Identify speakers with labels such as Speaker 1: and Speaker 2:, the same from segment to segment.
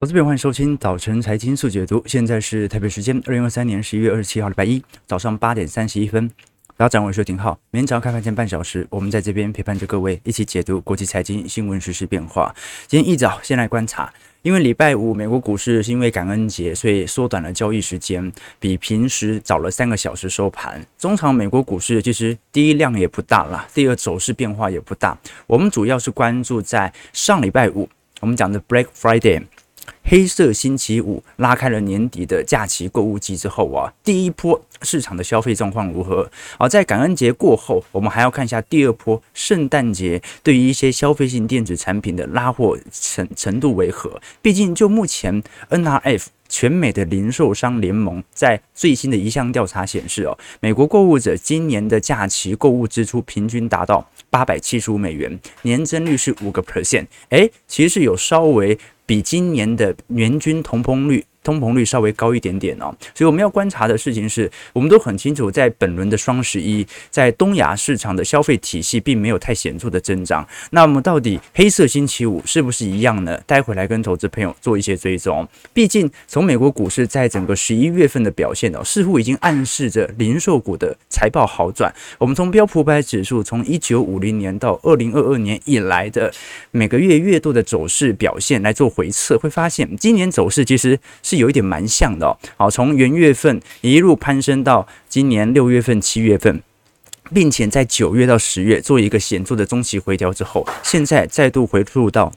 Speaker 1: 投资朋友，欢迎收听早晨财经速解读。现在是台北时间二零二三年十一月二十七号礼拜一早上八点三十一分。大家掌握收听号，每天早上开盘前半小时，我们在这边陪伴着各位一起解读国际财经新闻、时事变化。今天一早先来观察，因为礼拜五美国股市是因为感恩节，所以缩短了交易时间，比平时早了三个小时收盘。中场美国股市其实第一量也不大了，第二走势变化也不大。我们主要是关注在上礼拜五，我们讲的 Black Friday。黑色星期五拉开了年底的假期购物季之后啊，第一波市场的消费状况如何？好，在感恩节过后，我们还要看一下第二波圣诞节对于一些消费性电子产品的拉货程程度为何？毕竟就目前 NRF 全美的零售商联盟在最新的一项调查显示哦，美国购物者今年的假期购物支出平均达到八百七十五美元，年增率是五个 percent，诶，其实有稍微。比今年的年均同膨率。通膨率稍微高一点点哦，所以我们要观察的事情是，我们都很清楚，在本轮的双十一，在东亚市场的消费体系并没有太显著的增长。那么到底黑色星期五是不是一样呢？待会来跟投资朋友做一些追踪。毕竟从美国股市在整个十一月份的表现哦，似乎已经暗示着零售股的财报好转。我们从标普百指数从一九五零年到二零二二年以来的每个月月度的走势表现来做回测，会发现今年走势其实是。有一点蛮像的哦，好，从元月份一路攀升到今年六月份、七月份，并且在九月到十月做一个显著的中期回调之后，现在再度回吐到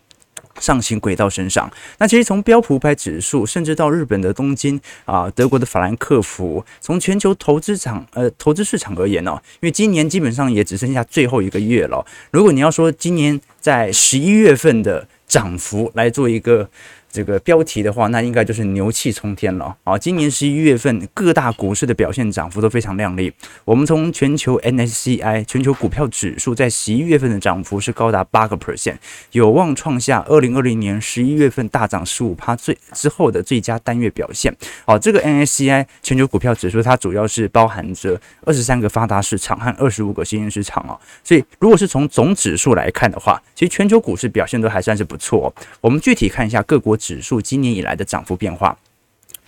Speaker 1: 上行轨道身上。那其实从标普五百指数，甚至到日本的东京啊、德国的法兰克福，从全球投资场呃投资市场而言呢、因为今年基本上也只剩下最后一个月了。如果你要说今年在十一月份的涨幅来做一个。这个标题的话，那应该就是牛气冲天了啊！今年十一月份各大股市的表现涨幅都非常亮丽。我们从全球 N S C I 全球股票指数在十一月份的涨幅是高达八个 percent，有望创下二零二零年十一月份大涨十五趴最之后的最佳单月表现。好，这个 N S C I 全球股票指数它主要是包含着二十三个发达市场和二十五个新兴市场啊，所以如果是从总指数来看的话，其实全球股市表现都还算是不错。我们具体看一下各国。指数今年以来的涨幅变化，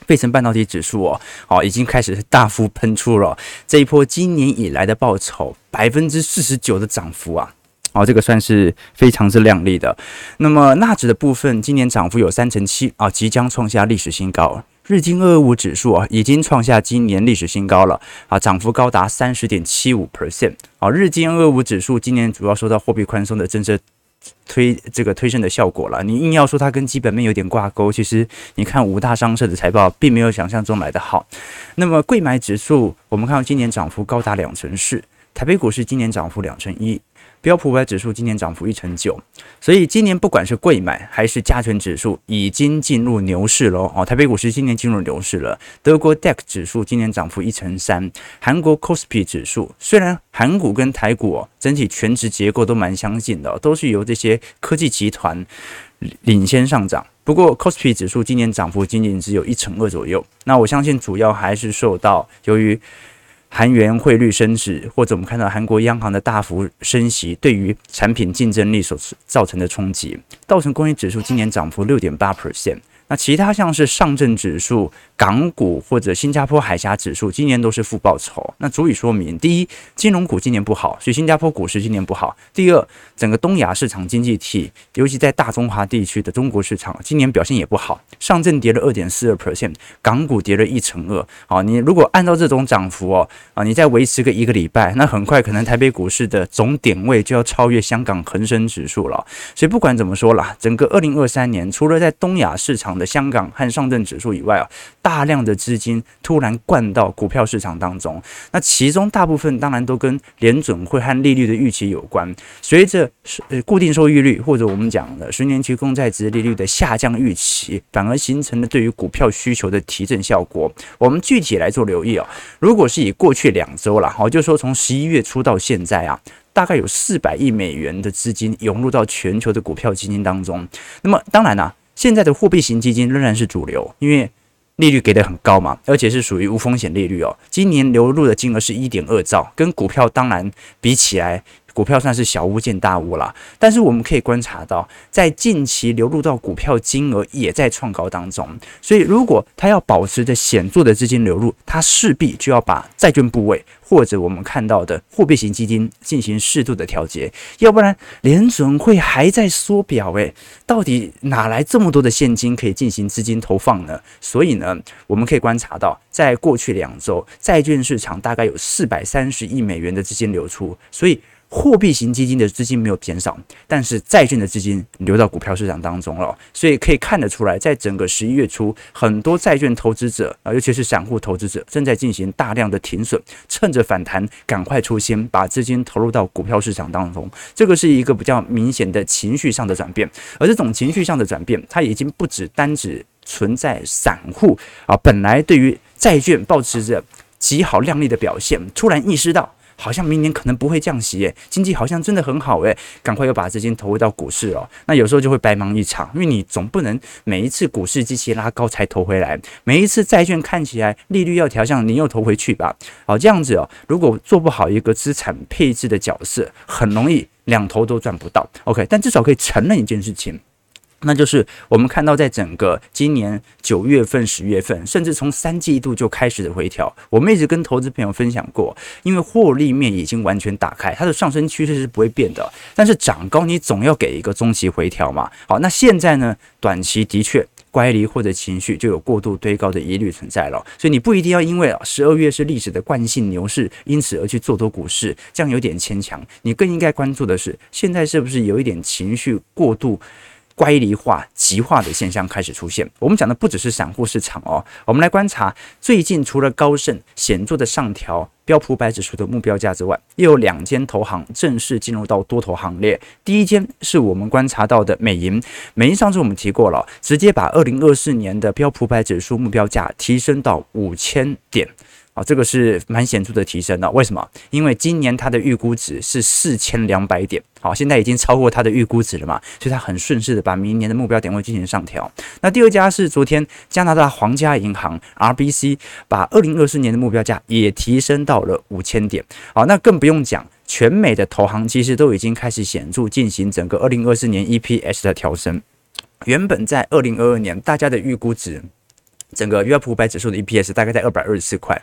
Speaker 1: 费城半导体指数哦，好，已经开始大幅喷出了这一波今年以来的报酬百分之四十九的涨幅啊，好，这个算是非常之亮丽的。那么纳指的部分今年涨幅有三成七啊，即将创下历史新高。日经二五指数啊，已经创下今年历史新高了啊，涨幅高达三十点七五 percent。好，日经二五指数今年主要受到货币宽松的政策。推这个推升的效果了，你硬要说它跟基本面有点挂钩，其实你看五大商社的财报并没有想象中来的好。那么贵买指数，我们看到今年涨幅高达两成四，台北股市今年涨幅两成一。标普五百指数今年涨幅一成九，所以今年不管是贵买还是加权指数，已经进入牛市了哦。台北股市今年进入牛市了，德国 DAX 指数今年涨幅一成三，韩国 KOSPI 指数虽然韩股跟台股整体全值结构都蛮相近的，都是由这些科技集团领先上涨，不过 KOSPI 指数今年涨幅仅仅只有一成二左右。那我相信主要还是受到由于。韩元汇率升值，或者我们看到韩国央行的大幅升息，对于产品竞争力所造成的冲击，道琼工业指数今年涨幅六点八 percent。那其他像是上证指数、港股或者新加坡海峡指数，今年都是负报酬。那足以说明，第一，金融股今年不好，所以新加坡股市今年不好；第二，整个东亚市场经济体，尤其在大中华地区的中国市场，今年表现也不好。上证跌了二点四二 percent，港股跌了一成二。好，你如果按照这种涨幅哦，啊，你再维持个一个礼拜，那很快可能台北股市的总点位就要超越香港恒生指数了。所以不管怎么说啦，整个二零二三年，除了在东亚市场的香港和上证指数以外啊，大量的资金突然灌到股票市场当中，那其中大部分当然都跟联准会和利率的预期有关。随着呃固定收益率或者我们讲的十年期公债值利率的下降预期，反而形成了对于股票需求的提振效果。我们具体来做留意啊，如果是以过去两周了，好，就说从十一月初到现在啊，大概有四百亿美元的资金涌入到全球的股票基金当中。那么当然呢。现在的货币型基金仍然是主流，因为利率给的很高嘛，而且是属于无风险利率哦。今年流入的金额是一点二兆，跟股票当然比起来股票算是小巫见大巫了。但是我们可以观察到，在近期流入到股票金额也在创高当中。所以，如果它要保持着显著的资金流入，它势必就要把债券部位或者我们看到的货币型基金进行适度的调节，要不然联准会还在缩表。诶，到底哪来这么多的现金可以进行资金投放呢？所以呢，我们可以观察到，在过去两周，债券市场大概有四百三十亿美元的资金流出，所以。货币型基金的资金没有减少，但是债券的资金流到股票市场当中了，所以可以看得出来，在整个十一月初，很多债券投资者啊，尤其是散户投资者，正在进行大量的停损，趁着反弹赶快出清，把资金投入到股票市场当中。这个是一个比较明显的情绪上的转变，而这种情绪上的转变，它已经不只单指存在散户啊，本来对于债券保持着极好亮丽的表现，突然意识到。好像明年可能不会降息诶，经济好像真的很好诶，赶快又把资金投入到股市哦。那有时候就会白忙一场，因为你总不能每一次股市机器拉高才投回来，每一次债券看起来利率要调降，你又投回去吧。好，这样子哦，如果做不好一个资产配置的角色，很容易两头都赚不到。OK，但至少可以承认一件事情。那就是我们看到，在整个今年九月份、十月份，甚至从三季度就开始的回调，我们一直跟投资朋友分享过，因为获利面已经完全打开，它的上升趋势是不会变的。但是涨高，你总要给一个中期回调嘛。好，那现在呢，短期的确乖离或者情绪就有过度堆高的疑虑存在了，所以你不一定要因为啊十二月是历史的惯性牛市，因此而去做多股市，这样有点牵强。你更应该关注的是，现在是不是有一点情绪过度。乖离化、极化的现象开始出现。我们讲的不只是散户市场哦，我们来观察最近除了高盛显著的上调标普五百指数的目标价之外，又有两间投行正式进入到多头行列。第一间是我们观察到的美银，美银上次我们提过了，直接把二零二四年的标普五百指数目标价提升到五千点。啊，这个是蛮显著的提升的。为什么？因为今年它的预估值是四千两百点，好，现在已经超过它的预估值了嘛，所以它很顺势的把明年的目标点位进行上调。那第二家是昨天加拿大皇家银行 RBC 把二零二四年的目标价也提升到了五千点。好，那更不用讲，全美的投行其实都已经开始显著进行整个二零二四年 EPS 的调升。原本在二零二二年大家的预估值，整个标普五百指数的 EPS 大概在二百二十四块。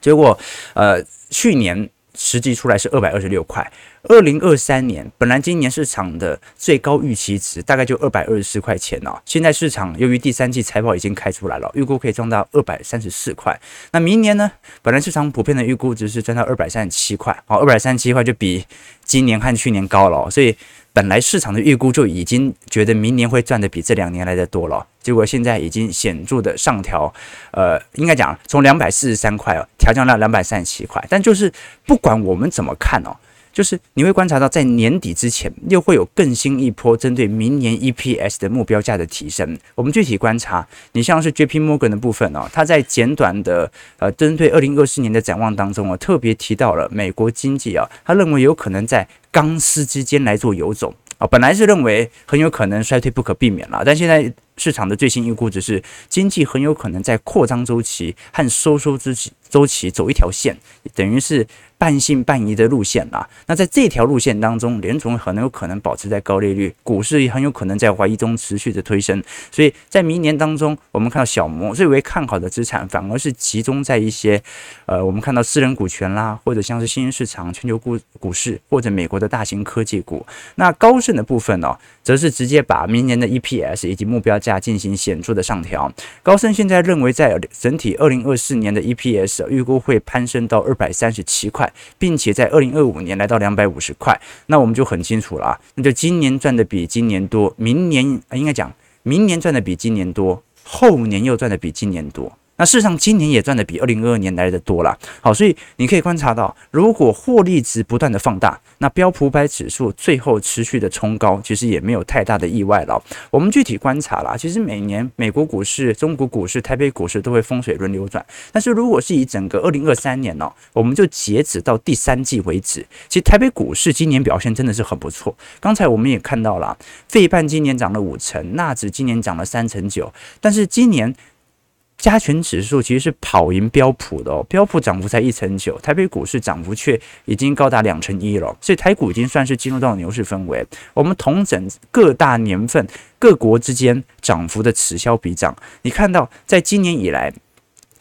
Speaker 1: 结果，呃，去年实际出来是二百二十六块。二零二三年本来今年市场的最高预期值大概就二百二十四块钱哦。现在市场由于第三季财报已经开出来了，预估可以赚到二百三十四块。那明年呢？本来市场普遍的预估值是赚到二百三十七块，好，二百三十七块就比今年和去年高了，所以。本来市场的预估就已经觉得明年会赚的比这两年来的多了，结果现在已经显著的上调，呃，应该讲从两百四十三块哦，调降到两百三十七块。但就是不管我们怎么看哦。就是你会观察到，在年底之前又会有更新一波针对明年 EPS 的目标价的提升。我们具体观察，你像是 JP Morgan 的部分哦，它在简短的呃针对二零二四年的展望当中啊，特别提到了美国经济啊，他认为有可能在钢丝之间来做游走啊，本来是认为很有可能衰退不可避免了，但现在市场的最新预估只是经济很有可能在扩张周期和收缩周期周期走一条线，等于是。半信半疑的路线啦，那在这条路线当中，联储很有可能保持在高利率，股市也很有可能在怀疑中持续的推升，所以在明年当中，我们看到小摩最为看好的资产，反而是集中在一些，呃，我们看到私人股权啦，或者像是新兴市场、全球股股市或者美国的大型科技股。那高盛的部分呢、则是直接把明年的 EPS 以及目标价进行显著的上调。高盛现在认为，在整体二零二四年的 EPS 预估会攀升到二百三十七块。并且在二零二五年来到两百五十块，那我们就很清楚了啊，那就今年赚的比今年多，明年应该讲明年赚的比今年多，后年又赚的比今年多。那事实上，今年也赚的比二零二二年来的多了。好，所以你可以观察到，如果获利值不断的放大，那标普百指数最后持续的冲高，其实也没有太大的意外了。我们具体观察啦，其实每年美国股市、中国股市、台北股市都会风水轮流转。但是如果是以整个二零二三年呢，我们就截止到第三季为止，其实台北股市今年表现真的是很不错。刚才我们也看到了，费半今年涨了五成，纳指今年涨了三成九，但是今年。加权指数其实是跑赢标普的哦，标普涨幅才一成九，台北股市涨幅却已经高达两成一了，所以台股已经算是进入到牛市氛围。我们同整各大年份各国之间涨幅的此消彼长，你看到在今年以来，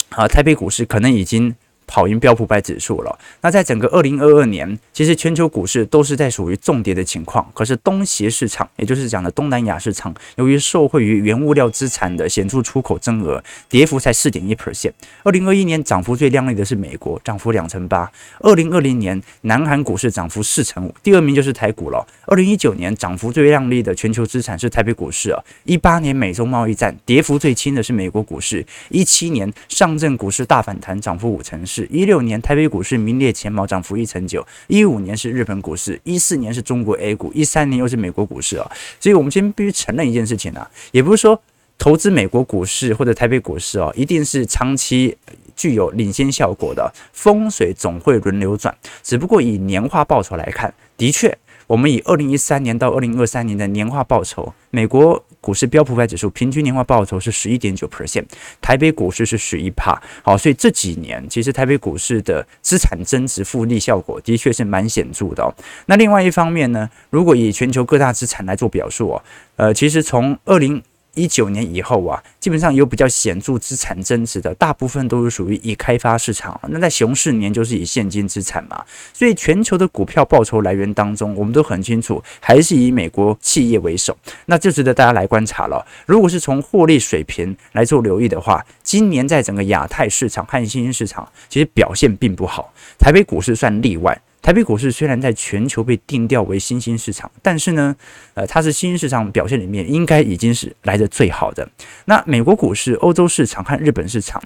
Speaker 1: 啊，台北股市可能已经。跑赢标普百指数了。那在整个二零二二年，其实全球股市都是在属于重跌的情况。可是东协市场，也就是讲的东南亚市场，由于受惠于原物料资产的显著出口增额，跌幅才四点一 percent。二零二一年涨幅最亮丽的是美国，涨幅两成八。二零二零年，南韩股市涨幅四成五，第二名就是台股了。二零一九年涨幅最亮丽的全球资产是台北股市啊。一八年美中贸易战，跌幅最轻的是美国股市。一七年上证股市大反弹，涨幅五成。是一六年台北股市名列前茅，涨幅一成九；一五年是日本股市，一四年是中国 A 股，一三年又是美国股市啊。所以，我们先必须承认一件事情啊，也不是说投资美国股市或者台北股市哦，一定是长期具有领先效果的。风水总会轮流转，只不过以年化报酬来看，的确。我们以二零一三年到二零二三年的年化报酬，美国股市标普五百指数平均年化报酬是十一点九 percent，台北股市是十一趴。好，所以这几年其实台北股市的资产增值复利效果的确是蛮显著的哦。那另外一方面呢，如果以全球各大资产来做表述哦，呃，其实从二零一九年以后啊，基本上有比较显著资产增值的，大部分都是属于已开发市场。那在熊市年就是以现金资产嘛，所以全球的股票报酬来源当中，我们都很清楚，还是以美国企业为首。那就值得大家来观察了。如果是从获利水平来做留意的话，今年在整个亚太市场和新兴市场，其实表现并不好。台北股市算例外。台北股市虽然在全球被定调为新兴市场，但是呢，呃，它是新兴市场表现里面应该已经是来的最好的。那美国股市、欧洲市场和日本市场，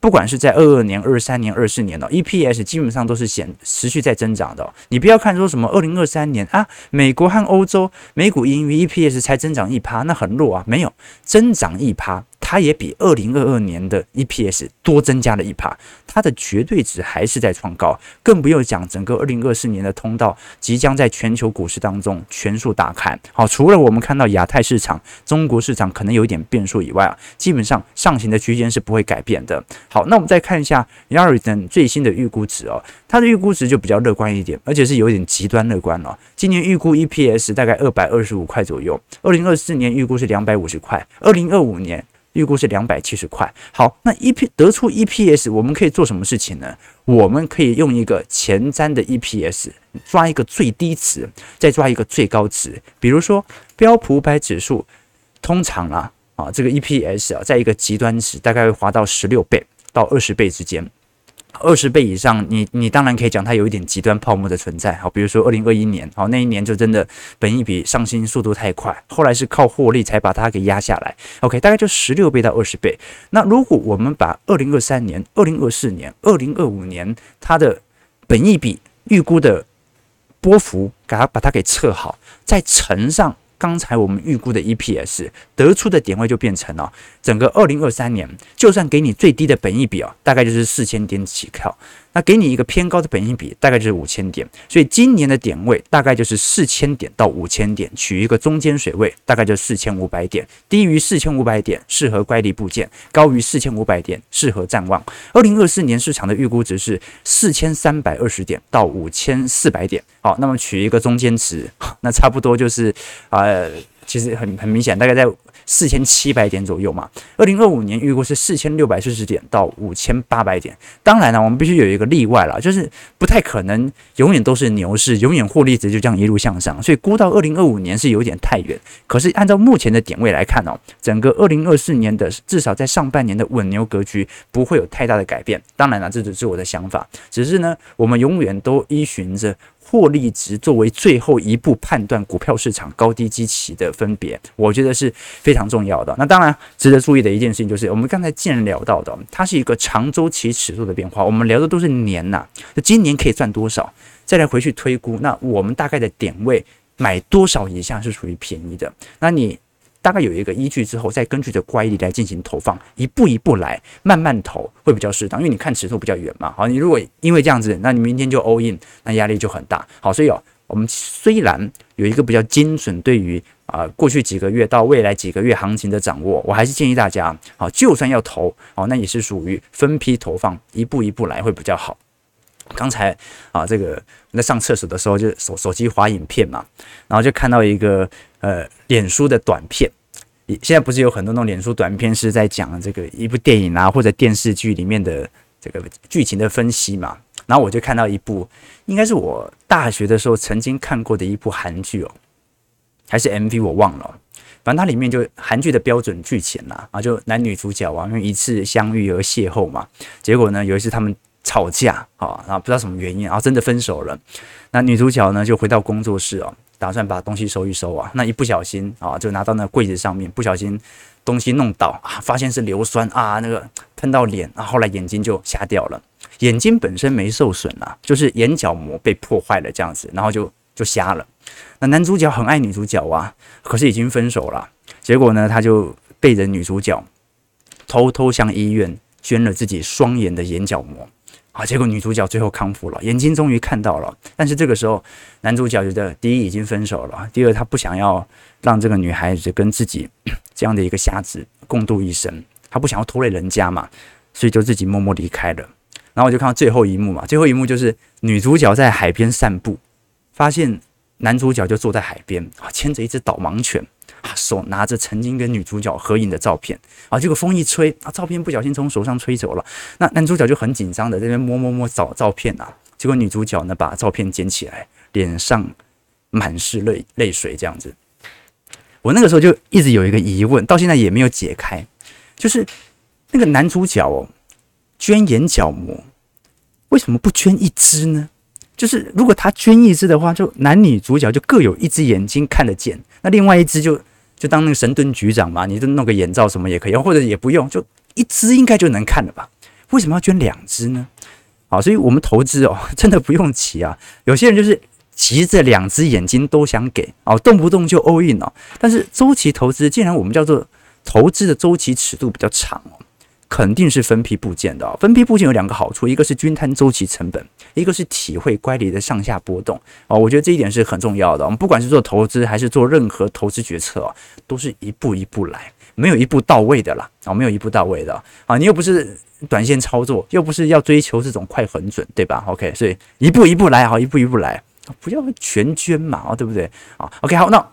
Speaker 1: 不管是在二二年、二三年、二四年的 EPS 基本上都是显持续在增长的。你不要看说什么二零二三年啊，美国和欧洲美股盈余 EPS 才增长一趴，那很弱啊，没有增长一趴。它也比二零二二年的 EPS 多增加了一趴，它的绝对值还是在创高，更不用讲整个二零二四年的通道即将在全球股市当中全数打开。好，除了我们看到亚太市场、中国市场可能有一点变数以外啊，基本上上行的区间是不会改变的。好，那我们再看一下 Yarden 最新的预估值哦，它的预估值就比较乐观一点，而且是有点极端乐观了。今年预估 EPS 大概二百二十五块左右，二零二四年预估是两百五十块，二零二五年。预估是两百七十块。好，那 E P 得出 EPS，我们可以做什么事情呢？我们可以用一个前瞻的 EPS 抓一个最低值，再抓一个最高值。比如说标普五百指数，通常啊啊这个 EPS 啊，在一个极端值大概会滑到十六倍到二十倍之间。二十倍以上，你你当然可以讲它有一点极端泡沫的存在，好，比如说二零二一年，好，那一年就真的本益比上新速度太快，后来是靠获利才把它给压下来。OK，大概就十六倍到二十倍。那如果我们把二零二三年、二零二四年、二零二五年它的本益比预估的波幅，给它把它给测好，再乘上。刚才我们预估的 EPS 得出的点位就变成了整个二零二三年，就算给你最低的本益比啊，大概就是四千点起跳。那给你一个偏高的本益比，大概就是五千点，所以今年的点位大概就是四千点到五千点，取一个中间水位，大概就四千五百点。低于四千五百点适合乖离部件，高于四千五百点适合展望。二零二四年市场的预估值是四千三百二十点到五千四百点。好，那么取一个中间值，那差不多就是呃，其实很很明显，大概在。四千七百点左右嘛，二零二五年预估是四千六百四十点到五千八百点。当然了，我们必须有一个例外了，就是不太可能永远都是牛市，永远获利值就这样一路向上。所以估到二零二五年是有点太远。可是按照目前的点位来看哦，整个二零二四年的至少在上半年的稳牛格局不会有太大的改变。当然了，这只是我的想法，只是呢，我们永远都依循着。获利值作为最后一步判断股票市场高低基期的分别，我觉得是非常重要的。那当然值得注意的一件事情就是，我们刚才既然聊到的，它是一个长周期尺度的变化。我们聊的都是年呐，那今年可以赚多少？再来回去推估，那我们大概的点位买多少以下是属于便宜的？那你？大概有一个依据之后，再根据着乖离来进行投放，一步一步来，慢慢投会比较适当。因为你看尺度比较远嘛，好，你如果因为这样子，那你明天就 all in，那压力就很大。好，所以哦，我们虽然有一个比较精准对于啊，过去几个月到未来几个月行情的掌握，我还是建议大家啊，就算要投哦，那也是属于分批投放，一步一步来会比较好。刚才啊，这个我在上厕所的时候就手手机滑影片嘛，然后就看到一个呃脸书的短片，现在不是有很多那种脸书短片是在讲这个一部电影啊或者电视剧里面的这个剧情的分析嘛，然后我就看到一部应该是我大学的时候曾经看过的一部韩剧哦。还是 MV 我忘了，反正它里面就韩剧的标准剧情啦，啊，就男女主角啊，因为一次相遇而邂逅嘛，结果呢有一次他们吵架啊，然后不知道什么原因，然后真的分手了。那女主角呢就回到工作室哦，打算把东西收一收啊，那一不小心啊就拿到那柜子上面，不小心东西弄倒啊，发现是硫酸啊，那个喷到脸啊，后来眼睛就瞎掉了。眼睛本身没受损啊，就是眼角膜被破坏了这样子，然后就就瞎了。那男主角很爱女主角啊，可是已经分手了。结果呢，他就背着女主角偷偷向医院捐了自己双眼的眼角膜啊。结果女主角最后康复了，眼睛终于看到了。但是这个时候，男主角觉得第一已经分手了，第二他不想要让这个女孩子跟自己 这样的一个瞎子共度一生，他不想要拖累人家嘛，所以就自己默默离开了。然后我就看到最后一幕嘛，最后一幕就是女主角在海边散步，发现。男主角就坐在海边啊，牵着一只导盲犬啊，手拿着曾经跟女主角合影的照片啊，结果风一吹啊，照片不小心从手上吹走了。那男主角就很紧张的在那边摸摸摸找照片啊，结果女主角呢把照片捡起来，脸上满是泪泪水这样子。我那个时候就一直有一个疑问，到现在也没有解开，就是那个男主角哦，捐眼角膜，为什么不捐一只呢？就是如果他捐一只的话，就男女主角就各有一只眼睛看得见，那另外一只就就当那个神盾局长嘛，你就弄个眼罩什么也可以，或者也不用，就一只应该就能看了吧？为什么要捐两只呢？好，所以我们投资哦，真的不用急啊。有些人就是急着两只眼睛都想给哦，动不动就 all in 哦。但是周期投资，既然我们叫做投资的周期尺度比较长哦。肯定是分批布件的哦。分批布件有两个好处，一个是均摊周期成本，一个是体会乖离的上下波动哦。我觉得这一点是很重要的。我们不管是做投资还是做任何投资决策啊，都是一步一步来，没有一步到位的啦啊，没有一步到位的啊。你又不是短线操作，又不是要追求这种快很准，对吧？OK，所以一步一步来啊，一步一步来，不要全捐嘛啊，对不对啊？OK，好，那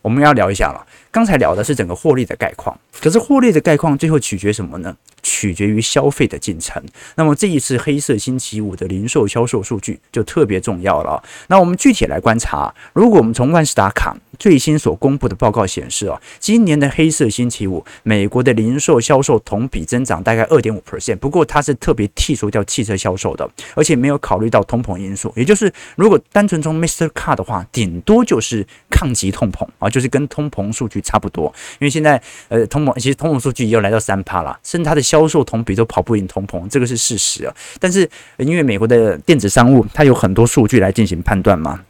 Speaker 1: 我们要聊一下了。刚才聊的是整个获利的概况，可是获利的概况最后取决什么呢？取决于消费的进程。那么这一次黑色星期五的零售销售数据就特别重要了。那我们具体来观察，如果我们从万事达卡最新所公布的报告显示啊，今年的黑色星期五，美国的零售销售同比增长大概二点五 percent。不过它是特别剔除掉汽车销售的，而且没有考虑到通膨因素。也就是如果单纯从 Mr. Car 的话，顶多就是抗击通膨啊，就是跟通膨数据差不多。因为现在呃通膨其实通膨数据也有来到三趴了，甚至它的销售同比都跑不赢通膨，这个是事实啊。但是因为美国的电子商务，它有很多数据来进行判断嘛。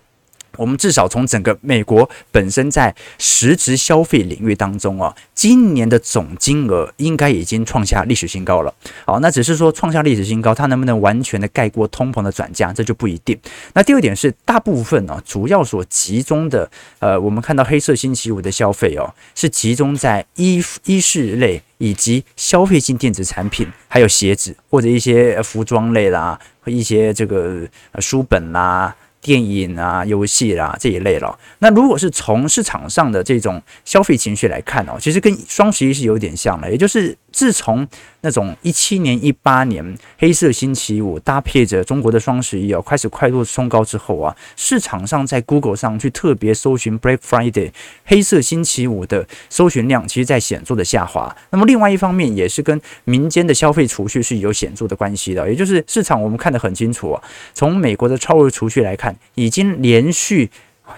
Speaker 1: 我们至少从整个美国本身在实质消费领域当中啊，今年的总金额应该已经创下历史新高了。好，那只是说创下历史新高，它能不能完全的盖过通膨的转嫁，这就不一定。那第二点是，大部分呢，主要所集中的，呃，我们看到黑色星期五的消费哦，是集中在衣衣饰类以及消费性电子产品，还有鞋子或者一些服装类啦，和一些这个书本啦。电影啊、游戏啦这一类了。那如果是从市场上的这种消费情绪来看哦，其实跟双十一是有点像的，也就是自从那种一七年、一八年黑色星期五搭配着中国的双十一哦，开始快速冲高之后啊，市场上在 Google 上去特别搜寻 Black Friday 黑色星期五的搜寻量，其实在显著的下滑。那么另外一方面也是跟民间的消费储蓄是有显著的关系的，也就是市场我们看得很清楚啊，从美国的超额储蓄来看。已经连续，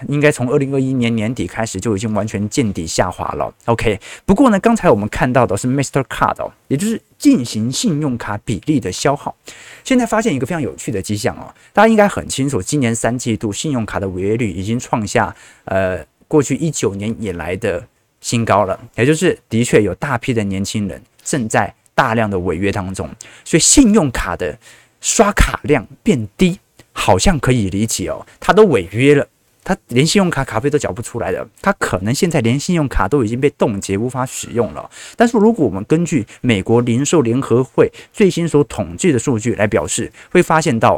Speaker 1: 应该从二零二一年年底开始就已经完全见底下滑了。OK，不过呢，刚才我们看到的是 Master Card 哦，也就是进行信用卡比例的消耗。现在发现一个非常有趣的迹象哦，大家应该很清楚，今年三季度信用卡的违约率已经创下呃过去一九年以来的新高了，也就是的确有大批的年轻人正在大量的违约当中，所以信用卡的刷卡量变低。好像可以理解哦，他都违约了，他连信用卡卡费都缴不出来的，他可能现在连信用卡都已经被冻结，无法使用了。但是如果我们根据美国零售联合会最新所统计的数据来表示，会发现到。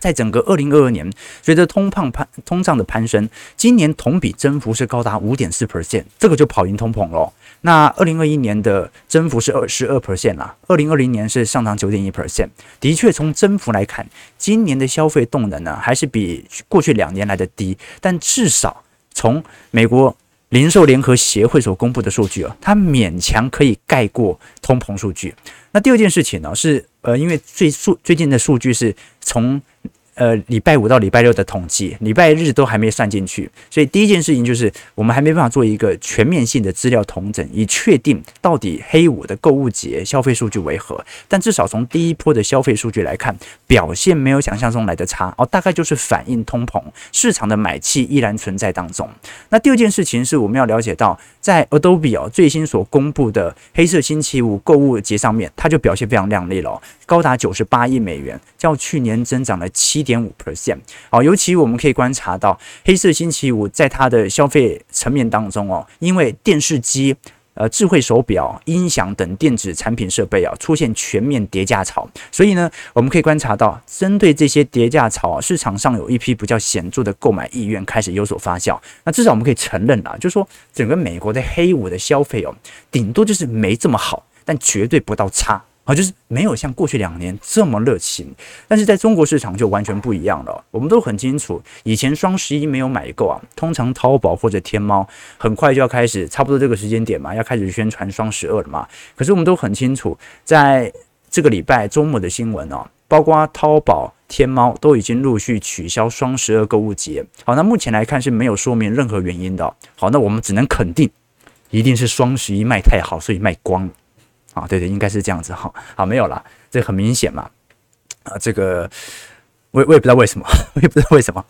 Speaker 1: 在整个二零二二年，随着通膨攀通胀的攀升，今年同比增幅是高达五点四 percent，这个就跑赢通膨了。那二零二一年的增幅是二十二 percent 啦，二零二零年是上涨九点一 percent。的确，从增幅来看，今年的消费动能呢，还是比过去两年来的低。但至少从美国零售联合协会所公布的数据啊，它勉强可以盖过通膨数据。那第二件事情呢，是呃，因为最数最近的数据是从。呃，礼拜五到礼拜六的统计，礼拜日都还没算进去，所以第一件事情就是我们还没办法做一个全面性的资料统整，以确定到底黑五的购物节消费数据为何。但至少从第一波的消费数据来看，表现没有想象中来的差哦，大概就是反映通膨，市场的买气依然存在当中。那第二件事情是我们要了解到，在 Adobe 哦最新所公布的黑色星期五购物节上面，它就表现非常亮丽了，高达九十八亿美元，较去年增长了七点五 percent。好，尤其我们可以观察到，黑色星期五在它的消费层面当中哦，因为电视机。呃，智慧手表、音响等电子产品设备啊，出现全面跌价潮，所以呢，我们可以观察到，针对这些跌价潮，市场上有一批比较显著的购买意愿开始有所发酵。那至少我们可以承认啊，就是说整个美国的黑五的消费哦，顶多就是没这么好，但绝对不到差。啊，就是没有像过去两年这么热情，但是在中国市场就完全不一样了。我们都很清楚，以前双十一没有买够啊，通常淘宝或者天猫很快就要开始，差不多这个时间点嘛，要开始宣传双十二了嘛。可是我们都很清楚，在这个礼拜周末的新闻哦，包括淘宝、天猫都已经陆续取消双十二购物节。好，那目前来看是没有说明任何原因的。好，那我们只能肯定，一定是双十一卖太好，所以卖光。啊，对对，应该是这样子哈。好，没有了，这很明显嘛。啊，这个我我也不知道为什么，我也不知道为什么。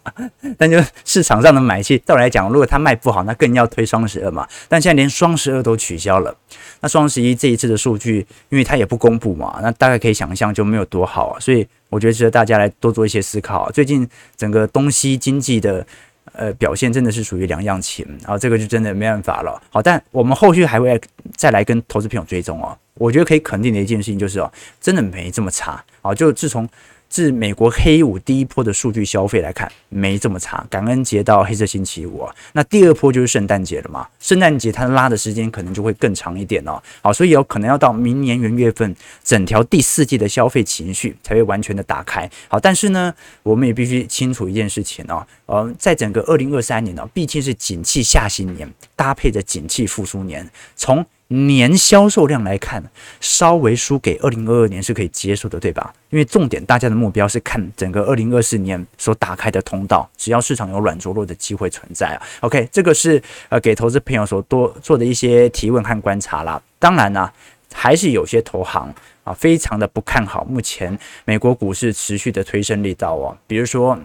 Speaker 1: 但就市场上的买气，照来讲，如果它卖不好，那更要推双十二嘛。但现在连双十二都取消了，那双十一这一次的数据，因为它也不公布嘛，那大概可以想象就没有多好。所以我觉得值得大家来多做一些思考。最近整个东西经济的。呃，表现真的是属于两样情，啊这个就真的没办法了。好，但我们后续还会再来跟投资朋友追踪哦。我觉得可以肯定的一件事情就是哦，真的没这么差啊，就自从。自美国黑五第一波的数据消费来看，没这么差。感恩节到黑色星期五，那第二波就是圣诞节了嘛。圣诞节它拉的时间可能就会更长一点哦。好，所以有可能要到明年元月份，整条第四季的消费情绪才会完全的打开。好，但是呢，我们也必须清楚一件事情哦，呃，在整个二零二三年呢，毕竟是景气下行年，搭配着景气复苏年，从年销售量来看，稍微输给二零二二年是可以接受的，对吧？因为重点，大家的目标是看整个二零二四年所打开的通道，只要市场有软着陆的机会存在啊。OK，这个是呃给投资朋友所多做的一些提问和观察啦。当然呢，还是有些投行啊，非常的不看好目前美国股市持续的推升力道哦，比如说。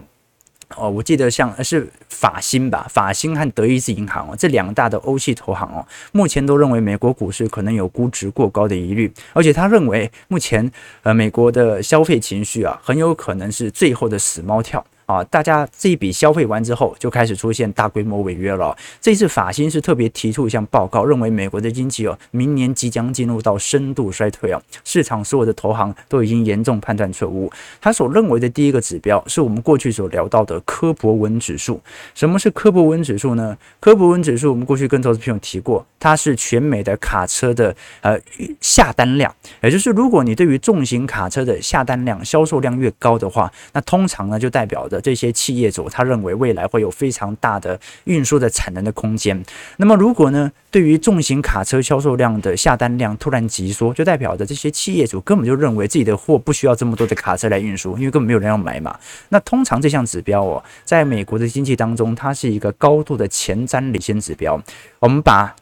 Speaker 1: 哦，我记得像是法新吧，法新和德意志银行哦，这两大的欧系投行哦，目前都认为美国股市可能有估值过高的疑虑，而且他认为目前呃美国的消费情绪啊，很有可能是最后的死猫跳。啊，大家这一笔消费完之后，就开始出现大规模违约了。这次法新是特别提出一项报告，认为美国的经济哦，明年即将进入到深度衰退哦。市场所有的投行都已经严重判断错误。他所认为的第一个指标，是我们过去所聊到的科博文指数。什么是科博文指数呢？科博文指数，我们过去跟投资朋友提过，它是全美的卡车的呃下单量，也就是如果你对于重型卡车的下单量、销售量越高的话，那通常呢就代表着。这些企业主他认为未来会有非常大的运输的产能的空间。那么如果呢，对于重型卡车销售量的下单量突然急缩，就代表着这些企业主根本就认为自己的货不需要这么多的卡车来运输，因为根本没有人要买嘛。那通常这项指标哦，在美国的经济当中，它是一个高度的前瞻领先指标。我们把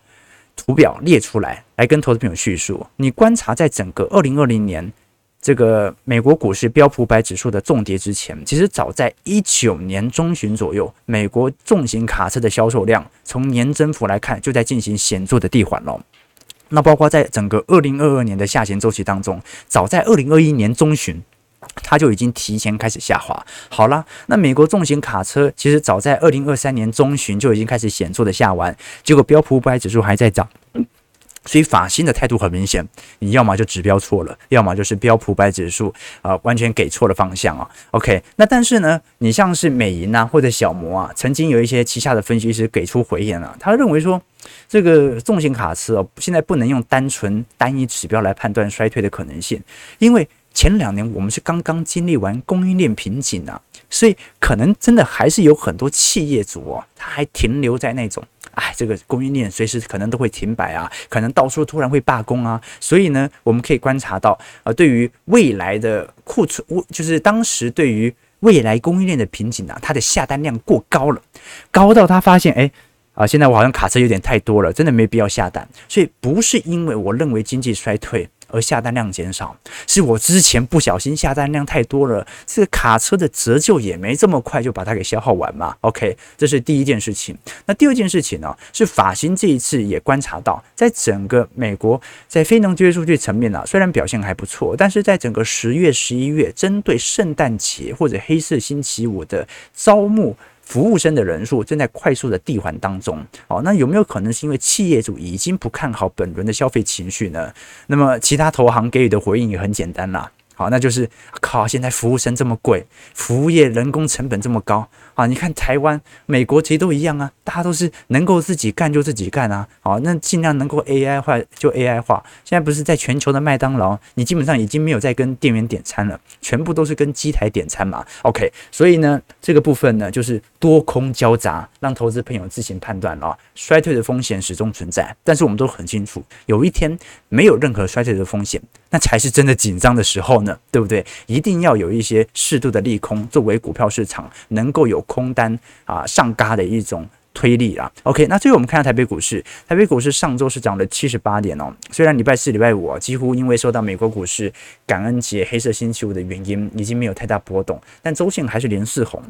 Speaker 1: 图表列出来，来跟投资朋友叙述。你观察在整个二零二零年。这个美国股市标普五百指数的重跌之前，其实早在一九年中旬左右，美国重型卡车的销售量从年增幅来看，就在进行显著的递缓了。那包括在整个二零二二年的下行周期当中，早在二零二一年中旬，它就已经提前开始下滑。好了，那美国重型卡车其实早在二零二三年中旬就已经开始显著的下完，结果标普五百指数还在涨。所以法新的态度很明显，你要么就指标错了，要么就是标普白指数啊、完全给错了方向啊。OK，那但是呢，你像是美银啊或者小摩啊，曾经有一些旗下的分析师给出回言了、啊，他认为说这个重型卡车哦，现在不能用单纯单一指标来判断衰退的可能性，因为前两年我们是刚刚经历完供应链瓶颈啊，所以可能真的还是有很多企业主哦，他还停留在那种。哎，这个供应链随时可能都会停摆啊，可能到处突然会罢工啊，所以呢，我们可以观察到，呃，对于未来的库存，就是当时对于未来供应链的瓶颈啊，它的下单量过高了，高到他发现，哎，啊，现在我好像卡车有点太多了，真的没必要下单，所以不是因为我认为经济衰退。而下单量减少，是我之前不小心下单量太多了，这个卡车的折旧也没这么快就把它给消耗完嘛。OK，这是第一件事情。那第二件事情呢，是法新这一次也观察到，在整个美国在非农就业数据层面呢，虽然表现还不错，但是在整个十月、十一月，针对圣诞节或者黑色星期五的招募。服务生的人数正在快速的递缓当中，哦，那有没有可能是因为企业主已经不看好本轮的消费情绪呢？那么其他投行给予的回应也很简单啦。好，那就是靠，现在服务生这么贵，服务业人工成本这么高啊！你看台湾、美国其实都一样啊，大家都是能够自己干就自己干啊。好，那尽量能够 AI 化就 AI 化。现在不是在全球的麦当劳，你基本上已经没有在跟店员点餐了，全部都是跟机台点餐嘛。OK，所以呢，这个部分呢，就是多空交杂，让投资朋友自行判断了。衰退的风险始终存在，但是我们都很清楚，有一天没有任何衰退的风险，那才是真的紧张的时候呢，对不对？一定要有一些适度的利空，作为股票市场能够有空单啊上嘎的一种推力啊。OK，那最后我们看下台北股市，台北股市上周是涨了七十八点哦。虽然礼拜四、礼拜五啊，几乎因为受到美国股市感恩节、黑色星期五的原因，已经没有太大波动，但周线还是连四红。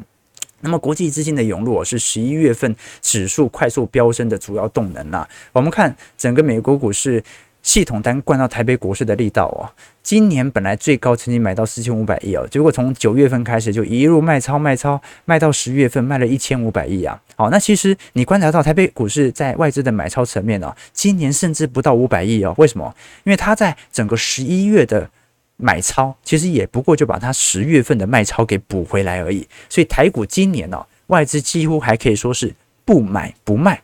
Speaker 1: 那么国际资金的涌入是十一月份指数快速飙升的主要动能啦。我们看整个美国股市。系统单灌到台北股市的力道哦，今年本来最高曾经买到四千五百亿哦，结果从九月份开始就一路卖超卖超，卖到十月份卖了一千五百亿啊。好，那其实你观察到台北股市在外资的买超层面哦，今年甚至不到五百亿哦。为什么？因为它在整个十一月的买超，其实也不过就把它十月份的卖超给补回来而已。所以台股今年哦，外资几乎还可以说是不买不卖，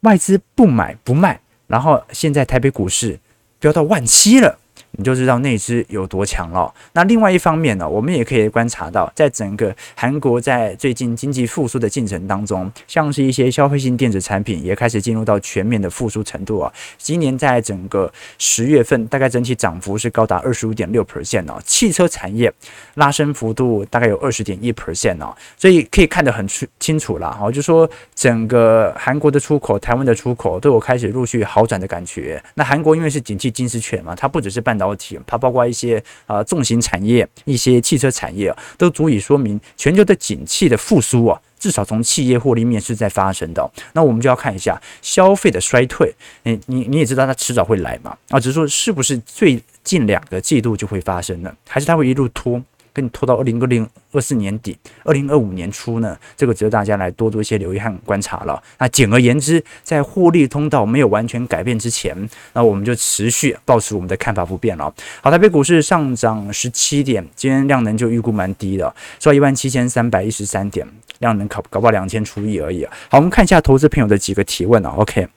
Speaker 1: 外资不买不卖。然后现在台北股市飙到万七了。你就知道内资有多强了。那另外一方面呢，我们也可以观察到，在整个韩国在最近经济复苏的进程当中，像是一些消费性电子产品也开始进入到全面的复苏程度啊。今年在整个十月份，大概整体涨幅是高达二十五点六 percent 哦。汽车产业拉升幅度大概有二十点一 percent 哦，所以可以看得很清清楚了。哦，就说整个韩国的出口、台湾的出口都有开始陆续好转的感觉。那韩国因为是景气金丝雀嘛，它不只是半导体，它包括一些啊重型产业、一些汽车产业，都足以说明全球的景气的复苏啊，至少从企业获利面是在发生的。那我们就要看一下消费的衰退，你你你也知道它迟早会来嘛，啊，只是说是不是最近两个季度就会发生呢，还是它会一路拖？跟你拖到二零二零二四年底，二零二五年初呢，这个值得大家来多做一些留意和观察了。那简而言之，在获利通道没有完全改变之前，那我们就持续保持我们的看法不变了。好，台北股市上涨十七点，今天量能就预估蛮低的，收一万七千三百一十三点，量能搞搞不到两千出亿而已。好，我们看一下投资朋友的几个提问啊。OK。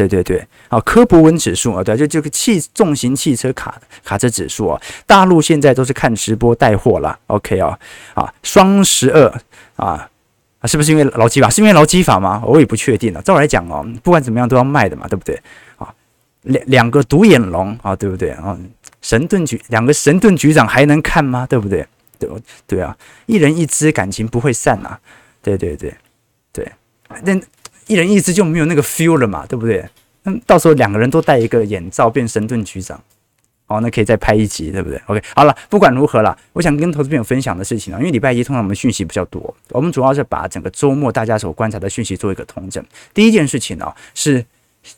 Speaker 1: 对对对，好，科博文指数啊，对，就这个汽重型汽车卡卡车指数啊，大陆现在都是看直播带货了，OK 啊，啊，双十二啊，啊，是不是因为劳基法？是因为劳基法吗？我也不确定了。照来讲哦，不管怎么样都要卖的嘛，对不对？啊，两两个独眼龙啊，对不对啊？神盾局两个神盾局长还能看吗？对不对？对对啊，一人一只，感情不会散啊，对对对对，那。一人一只就没有那个 feel 了嘛，对不对？那到时候两个人都戴一个眼罩变神盾局长，哦，那可以再拍一集，对不对？OK，好了，不管如何了，我想跟投资朋友分享的事情呢，因为礼拜一通常我们讯息比较多，我们主要是把整个周末大家所观察的讯息做一个统整。第一件事情呢是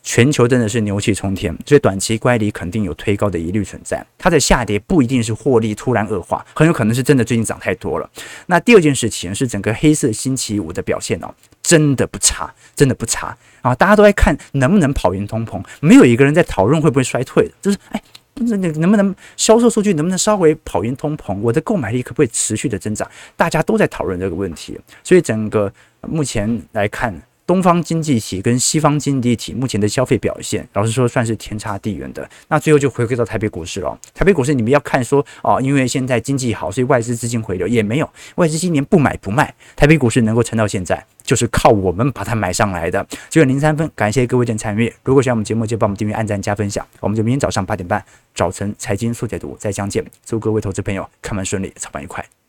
Speaker 1: 全球真的是牛气冲天，所以短期乖离肯定有推高的疑虑存在。它的下跌不一定是获利突然恶化，很有可能是真的最近涨太多了。那第二件事情是整个黑色星期五的表现哦，真的不差，真的不差啊！大家都在看能不能跑赢通膨，没有一个人在讨论会不会衰退的，就是哎，那能不能销售数据能不能稍微跑赢通膨？我的购买力可不可以持续的增长？大家都在讨论这个问题，所以整个目前来看。东方经济体跟西方经济体目前的消费表现，老实说算是天差地远的。那最后就回归到台北股市了。台北股市你们要看说哦，因为现在经济好，所以外资资金回流也没有。外资今年不买不卖，台北股市能够撑到现在，就是靠我们把它买上来的。九点零三分，感谢各位的参与。如果喜欢我们节目，就帮我们订阅、按赞、加分享。我们就明天早上八点半，早晨财经速解读再相见。祝各位投资朋友看盘顺利，操盘愉快。